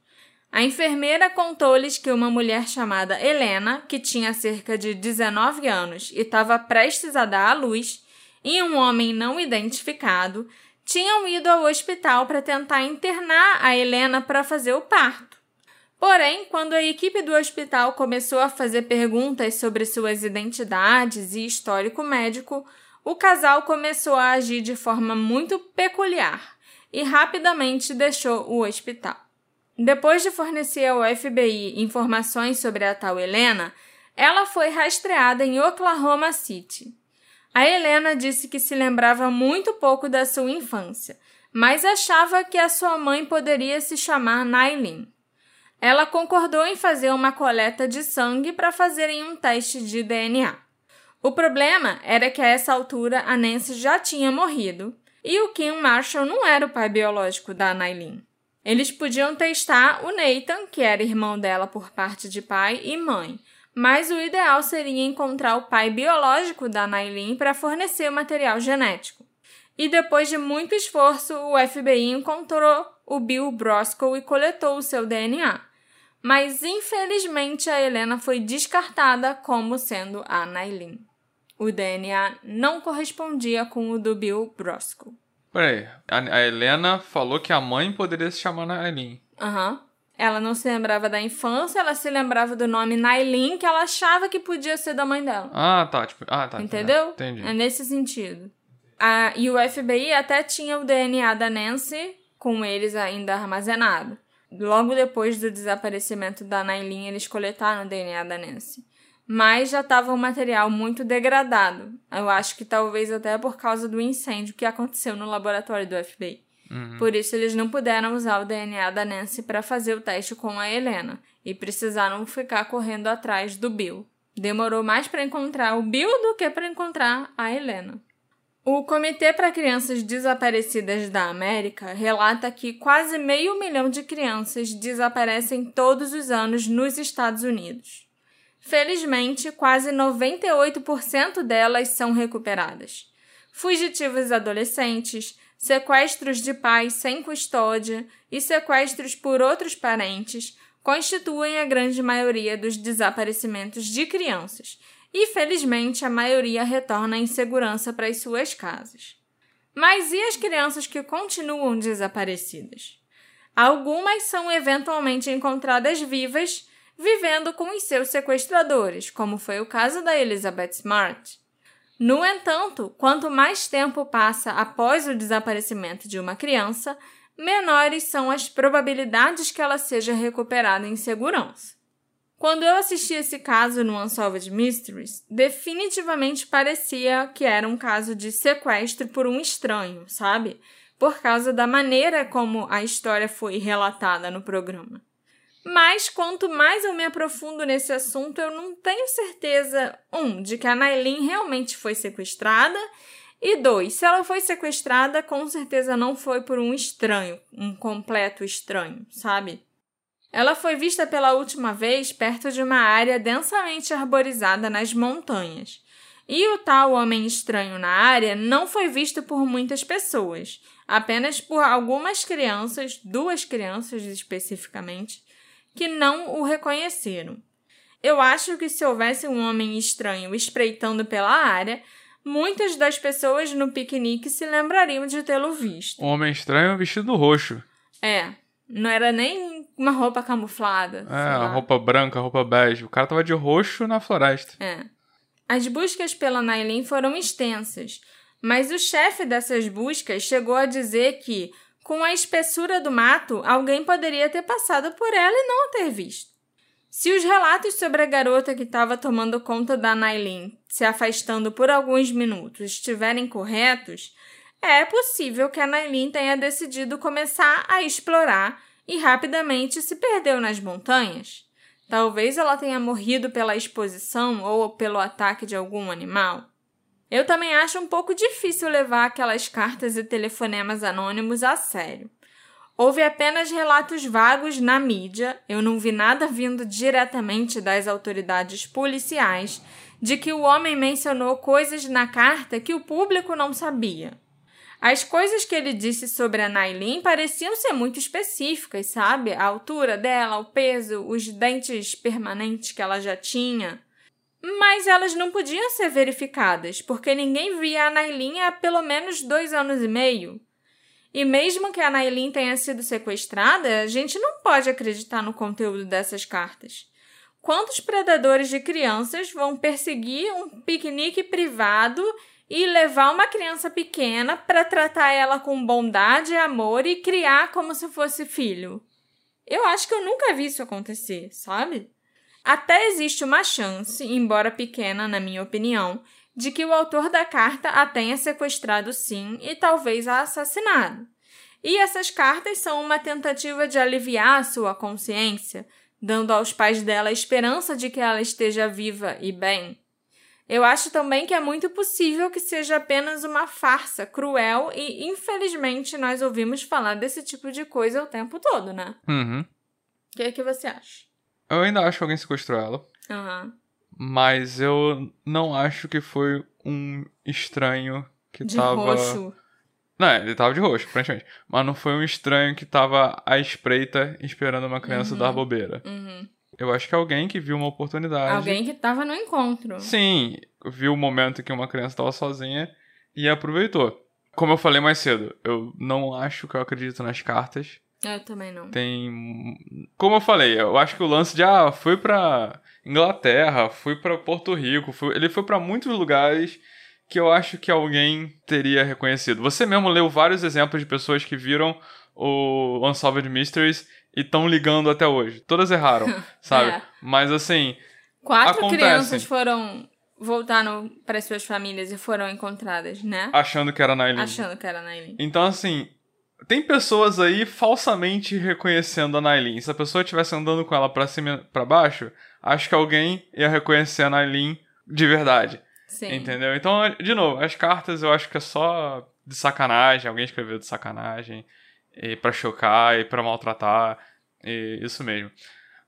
A enfermeira contou-lhes que uma mulher chamada Helena, que tinha cerca de 19 anos e estava prestes a dar à luz, e um homem não identificado tinham ido ao hospital para tentar internar a Helena para fazer o parto. Porém, quando a equipe do hospital começou a fazer perguntas sobre suas identidades e histórico médico, o casal começou a agir de forma muito peculiar e rapidamente deixou o hospital. Depois de fornecer ao FBI informações sobre a tal Helena, ela foi rastreada em Oklahoma City. A Helena disse que se lembrava muito pouco da sua infância, mas achava que a sua mãe poderia se chamar Nailin. Ela concordou em fazer uma coleta de sangue para fazerem um teste de DNA. O problema era que a essa altura a Nancy já tinha morrido e o Kim Marshall não era o pai biológico da Nailin. Eles podiam testar o Nathan, que era irmão dela por parte de pai e mãe, mas o ideal seria encontrar o pai biológico da Nailin para fornecer o material genético. E depois de muito esforço, o FBI encontrou o Bill Brosco e coletou o seu DNA. mas infelizmente a Helena foi descartada como sendo a Nailin. O DNA não correspondia com o do Bill Brosco. Peraí, a, a Helena falou que a mãe poderia se chamar Nailin. Aham. Uhum. Ela não se lembrava da infância, ela se lembrava do nome Nailin, que ela achava que podia ser da mãe dela. Ah, tá. Tipo, ah, tá. Entendeu? Entendi. É nesse sentido. A, e o FBI até tinha o DNA da Nancy com eles ainda armazenado. Logo depois do desaparecimento da Nailin, eles coletaram o DNA da Nancy. Mas já estava um material muito degradado. Eu acho que talvez até por causa do incêndio que aconteceu no laboratório do FBI. Uhum. Por isso, eles não puderam usar o DNA da Nancy para fazer o teste com a Helena e precisaram ficar correndo atrás do Bill. Demorou mais para encontrar o Bill do que para encontrar a Helena. O Comitê para Crianças Desaparecidas da América relata que quase meio milhão de crianças desaparecem todos os anos nos Estados Unidos. Felizmente, quase 98% delas são recuperadas. Fugitivos adolescentes, sequestros de pais sem custódia e sequestros por outros parentes constituem a grande maioria dos desaparecimentos de crianças, e felizmente a maioria retorna em segurança para as suas casas. Mas e as crianças que continuam desaparecidas? Algumas são eventualmente encontradas vivas, vivendo com os seus sequestradores, como foi o caso da Elizabeth Smart. No entanto, quanto mais tempo passa após o desaparecimento de uma criança, menores são as probabilidades que ela seja recuperada em segurança. Quando eu assisti esse caso no Unsolved Mysteries, definitivamente parecia que era um caso de sequestro por um estranho, sabe? Por causa da maneira como a história foi relatada no programa. Mas quanto mais eu me aprofundo nesse assunto, eu não tenho certeza, um, de que a Nailin realmente foi sequestrada, e dois, se ela foi sequestrada, com certeza não foi por um estranho, um completo estranho, sabe? Ela foi vista pela última vez perto de uma área densamente arborizada nas montanhas. E o tal homem estranho na área não foi visto por muitas pessoas, apenas por algumas crianças, duas crianças especificamente, que não o reconheceram. Eu acho que se houvesse um homem estranho espreitando pela área, muitas das pessoas no piquenique se lembrariam de tê-lo visto. Um homem estranho vestido roxo. É, não era nem uma roupa camuflada. É, roupa branca, roupa bege. O cara tava de roxo na floresta. É. As buscas pela Nailin foram extensas, mas o chefe dessas buscas chegou a dizer que com a espessura do mato, alguém poderia ter passado por ela e não a ter visto. Se os relatos sobre a garota que estava tomando conta da Nailin se afastando por alguns minutos estiverem corretos, é possível que a Nailin tenha decidido começar a explorar e rapidamente se perdeu nas montanhas. Talvez ela tenha morrido pela exposição ou pelo ataque de algum animal. Eu também acho um pouco difícil levar aquelas cartas e telefonemas anônimos a sério. Houve apenas relatos vagos na mídia, eu não vi nada vindo diretamente das autoridades policiais de que o homem mencionou coisas na carta que o público não sabia. As coisas que ele disse sobre a Nailin pareciam ser muito específicas, sabe? A altura dela, o peso, os dentes permanentes que ela já tinha. Mas elas não podiam ser verificadas, porque ninguém via a Nailin há pelo menos dois anos e meio. E mesmo que a Nailin tenha sido sequestrada, a gente não pode acreditar no conteúdo dessas cartas. Quantos predadores de crianças vão perseguir um piquenique privado e levar uma criança pequena para tratar ela com bondade e amor e criar como se fosse filho? Eu acho que eu nunca vi isso acontecer, sabe? Até existe uma chance, embora pequena na minha opinião, de que o autor da carta a tenha sequestrado sim e talvez a assassinado. E essas cartas são uma tentativa de aliviar a sua consciência, dando aos pais dela a esperança de que ela esteja viva e bem. Eu acho também que é muito possível que seja apenas uma farsa cruel e, infelizmente, nós ouvimos falar desse tipo de coisa o tempo todo, né? Uhum. O que, é que você acha? Eu ainda acho que alguém sequestrou ela. Uhum. Mas eu não acho que foi um estranho que De tava. roxo. Não, ele tava de roxo, aparentemente. Mas não foi um estranho que tava à espreita esperando uma criança dar bobeira. Uhum. Eu acho que alguém que viu uma oportunidade. Alguém que tava no encontro. Sim, viu o momento que uma criança estava sozinha e aproveitou. Como eu falei mais cedo, eu não acho que eu acredito nas cartas. Eu também não. Tem. Como eu falei, eu acho que o lance de ah, foi pra Inglaterra, foi pra Porto Rico, foi... ele foi pra muitos lugares que eu acho que alguém teria reconhecido. Você mesmo leu vários exemplos de pessoas que viram o Unsolved Mysteries e estão ligando até hoje. Todas erraram, sabe? É. Mas assim, Quatro crianças foram. voltaram para suas famílias e foram encontradas, né? achando que era Nailin. Achando que era Nailin. Então, assim, tem pessoas aí falsamente reconhecendo a Nailin. Se a pessoa estivesse andando com ela pra cima e pra baixo, acho que alguém ia reconhecer a Nailin de verdade. Sim. Entendeu? Então, de novo, as cartas eu acho que é só de sacanagem. Alguém escreveu de sacanagem. E pra chocar e pra maltratar. E isso mesmo.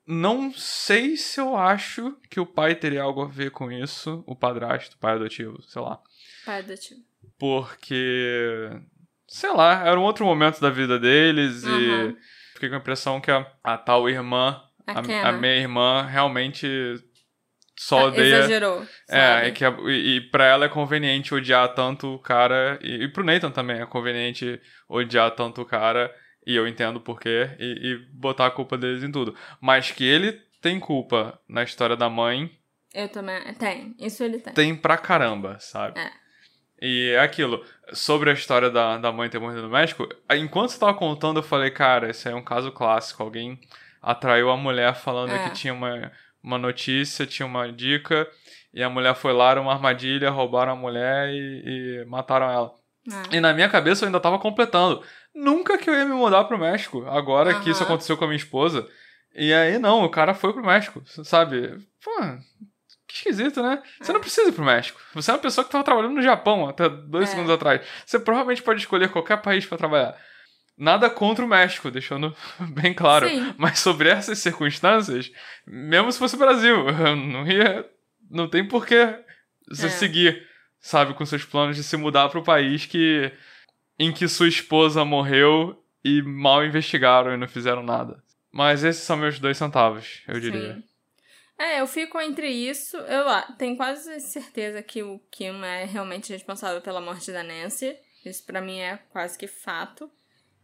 Não sei se eu acho que o pai teria algo a ver com isso. O padrasto, o pai adotivo, sei lá. Pai adotivo. Porque. Sei lá, era um outro momento da vida deles Aham. e fiquei com a impressão que a, a tal irmã, A a, a minha irmã, realmente só Ah, odeia. Exagerou. É, é que a, e, e pra ela é conveniente odiar tanto o cara, e, e pro Nathan também é conveniente odiar tanto o cara, e eu entendo por quê, e, e botar a culpa deles em tudo. Mas que ele tem culpa na história da mãe, Eu também. Tem. Isso ele tem. tem pra caramba, sabe? É. E é aquilo, sobre a história da, da mãe ter morrido no México, enquanto você tava contando, eu falei, cara, esse é um caso clássico. Alguém atraiu a mulher falando É. que tinha uma, uma notícia, tinha uma dica, e a mulher foi lá, era uma armadilha, roubaram a mulher e, e mataram ela. É. E na minha cabeça eu ainda tava completando. Nunca que eu ia me mudar pro México, agora que isso aconteceu com a minha esposa. E aí, não, o cara foi pro México, sabe? Pô, que esquisito, né? Você É. não precisa ir pro México. Você é uma pessoa que tava trabalhando no Japão até dois É. segundos atrás. Você provavelmente pode escolher qualquer país pra trabalhar. Nada contra o México, deixando bem claro. Sim. Mas sobre essas circunstâncias, mesmo se fosse o Brasil, não ia. Não tem porquê você É. seguir, sabe, com seus planos de se mudar pro país que. em que sua esposa morreu e mal investigaram e não fizeram nada. Mas esses são meus dois centavos, eu diria. Sim. É, eu fico entre isso. Eu ah, tenho quase certeza que o Kim é realmente responsável pela morte da Nancy. Isso pra mim é quase que fato.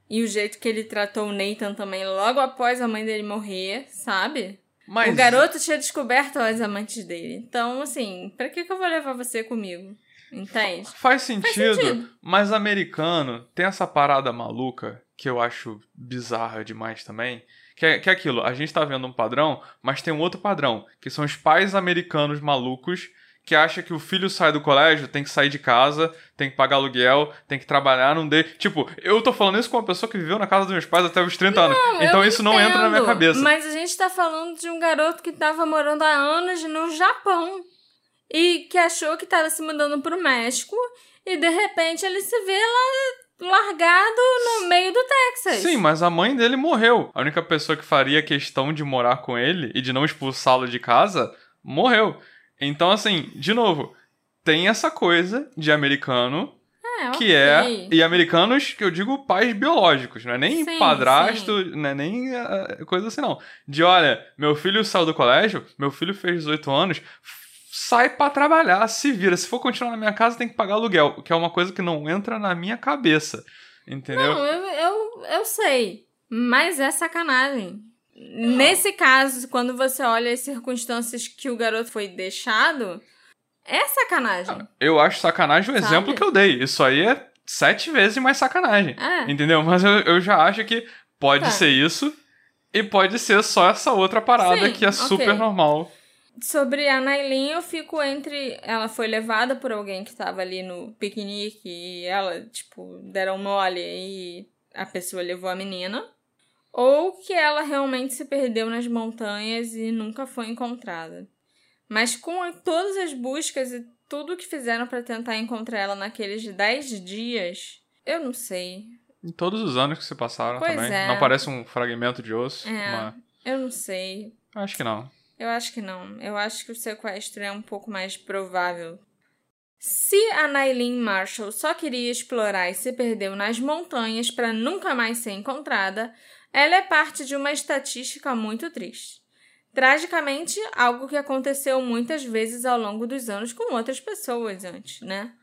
E o jeito que ele tratou o Nathan também logo após a mãe dele morrer, sabe? Mas. O garoto tinha descoberto as amantes dele. Então, assim, pra que, que eu vou levar você comigo? Entende? Faz sentido, sentido. mas americano tem essa parada maluca que eu acho bizarra demais também. Que é, que é aquilo, a gente tá vendo um padrão, mas tem um outro padrão, que são os pais americanos malucos que acham que o filho sai do colégio, tem que sair de casa, tem que pagar aluguel, tem que trabalhar, não dê. Tipo, eu tô falando isso com uma pessoa que viveu na casa dos meus pais até os 30 anos. Então isso não entra na minha entendo, cabeça. Mas a gente tá falando de um garoto que tava morando há anos no Japão. E que achou que tava se mudando pro México. E de repente ele se vê lá largado no meio do Texas. Sim, mas a mãe dele morreu. A única pessoa que faria questão de morar com ele e de não expulsá-lo de casa morreu. Então, assim, de novo, tem essa coisa de americano É, que ok. é. E americanos que eu digo pais biológicos, não é nem Sim, padrasto, não é nem eh, coisa assim, não. De olha, meu filho saiu do colégio, meu filho fez 18 anos, sai pra trabalhar, se vira. Se for continuar na minha casa, tem que pagar aluguel, que é uma coisa que não entra na minha cabeça. Entendeu? Não, eu, eu, eu sei. Mas é sacanagem. Nesse caso, quando você olha as circunstâncias que o garoto foi deixado, é sacanagem. Eu acho sacanagem o Sabe? exemplo que eu dei. Isso aí é sete vezes mais sacanagem. É. Entendeu? Mas eu, eu já acho que pode Tá. ser isso e pode ser só essa outra parada Sim, que é super normal. Sobre a Nailin, eu fico entre. Ela foi levada por alguém que tava ali no piquenique e ela, tipo, deram mole e a pessoa levou a menina. Ou que ela realmente se perdeu nas montanhas e nunca foi encontrada. Mas com todas as buscas e tudo que fizeram pra tentar encontrar ela naqueles 10 dias, eu não sei. Em todos os anos que se passaram Pois também. é. Não parece um fragmento de osso, É. Eu não sei. acho que não. Eu acho que não. Eu acho que o sequestro é um pouco mais provável Se a Nailin Marshall só queria explorar e se perdeu nas montanhas para nunca mais ser encontrada, ela é parte de uma estatística muito triste. Tragicamente, algo que aconteceu muitas vezes ao longo dos anos com outras pessoas antes, né?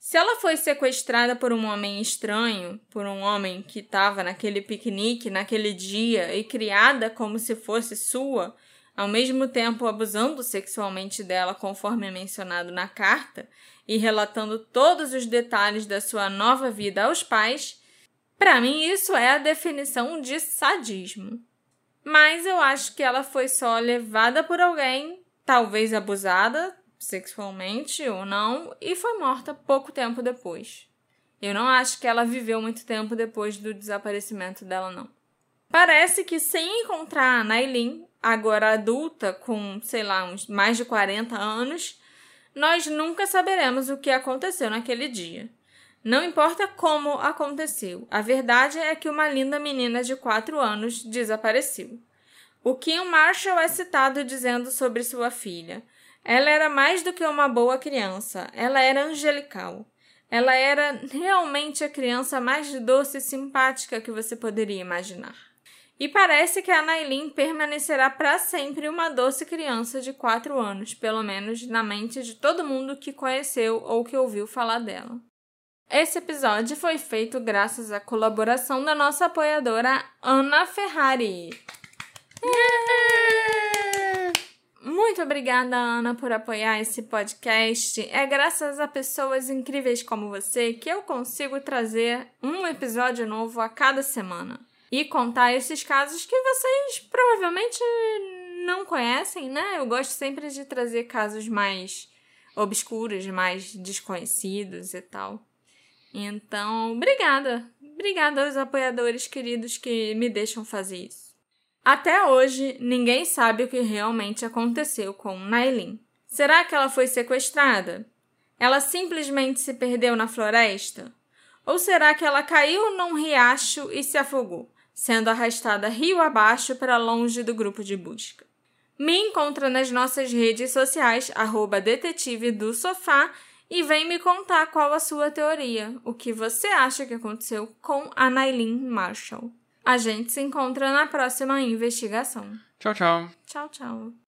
Se ela foi sequestrada por um homem estranho, por um homem que estava naquele piquenique naquele dia e criada como se fosse sua, ao mesmo tempo abusando sexualmente dela, conforme é mencionado na carta, e relatando todos os detalhes da sua nova vida aos pais, para mim isso é a definição de sadismo. Mas eu acho que ela foi só levada por alguém, talvez abusada sexualmente ou não, e foi morta pouco tempo depois. Eu não acho que ela viveu muito tempo depois do desaparecimento dela, não. Parece que sem encontrar a Nailin, agora adulta, com, sei lá, uns mais de 40 anos, nós nunca saberemos o que aconteceu naquele dia. Não importa como aconteceu, a verdade é que uma linda menina de 4 anos desapareceu. O Kim Marshall é citado dizendo sobre sua filha: Ela era mais do que uma boa criança, ela era angelical. Ela era realmente a criança mais doce e simpática que você poderia imaginar. E parece que a Nailin permanecerá para sempre uma doce criança de 4 anos, pelo menos na mente de todo mundo que conheceu ou que ouviu falar dela. Esse episódio foi feito graças à colaboração da nossa apoiadora Ana Ferrari. Muito obrigada, Ana, por apoiar esse podcast. É graças a pessoas incríveis como você que eu consigo trazer um episódio novo a cada semana e contar esses casos que vocês provavelmente não conhecem, né? Eu gosto sempre de trazer casos mais obscuros, mais desconhecidos e tal. Então, obrigada. Obrigada aos apoiadores queridos que me deixam fazer isso. Até hoje, ninguém sabe o que realmente aconteceu com Nailin. Será que ela foi sequestrada? Ela simplesmente se perdeu na floresta? Ou será que ela caiu num riacho e se afogou? Sendo arrastada rio abaixo para longe do grupo de busca. Me encontra nas nossas redes sociais, arroba detetive do sofá, e vem me contar qual a sua teoria, o que você acha que aconteceu com a Nailin Marshall. A gente se encontra na próxima investigação. Tchau, tchau. Tchau, tchau.